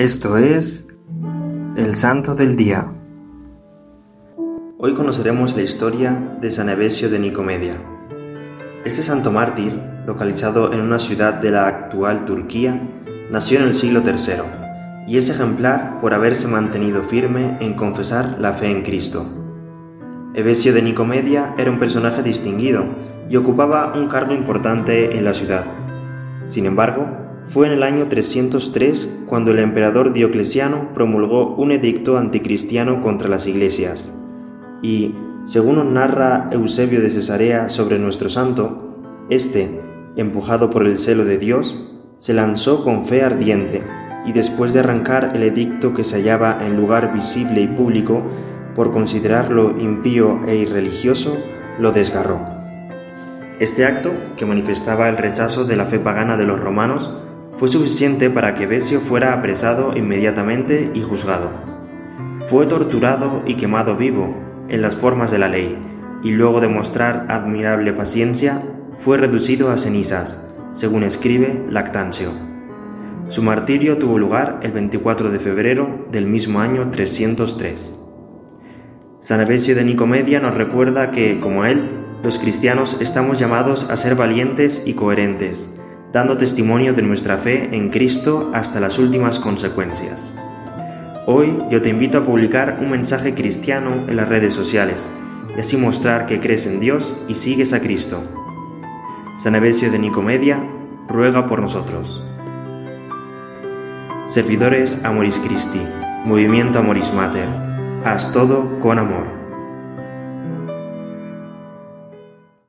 Esto es el Santo del Día. Hoy conoceremos la historia de San Evesio de Nicomedia. Este santo mártir, localizado en una ciudad de la actual Turquía, nació en el siglo III y es ejemplar por haberse mantenido firme en confesar la fe en Cristo. Evesio de Nicomedia era un personaje distinguido y ocupaba un cargo importante en la ciudad. Sin embargo, fue en el año 303 cuando el emperador Diocleciano promulgó un edicto anticristiano contra las iglesias. Y, según nos narra Eusebio de Cesarea sobre nuestro santo, éste, empujado por el celo de Dios, se lanzó con fe ardiente y después de arrancar el edicto que se hallaba en lugar visible y público, por considerarlo impío e irreligioso, lo desgarró. Este acto, que manifestaba el rechazo de la fe pagana de los romanos, fue suficiente para que Besio fuera apresado inmediatamente y juzgado. Fue torturado y quemado vivo en las formas de la ley, y luego de mostrar admirable paciencia, fue reducido a cenizas, según escribe Lactancio. Su martirio tuvo lugar el 24 de febrero del mismo año 303. San Avesio de Nicomedia nos recuerda que, como él, los cristianos estamos llamados a ser valientes y coherentes, dando testimonio de nuestra fe en Cristo hasta las últimas consecuencias. Hoy yo te invito a publicar un mensaje cristiano en las redes sociales y así mostrar que crees en Dios y sigues a Cristo. San Evesio de Nicomedia, ruega por nosotros. Servidores Amoris Christi, Movimiento Amoris Mater, haz todo con amor.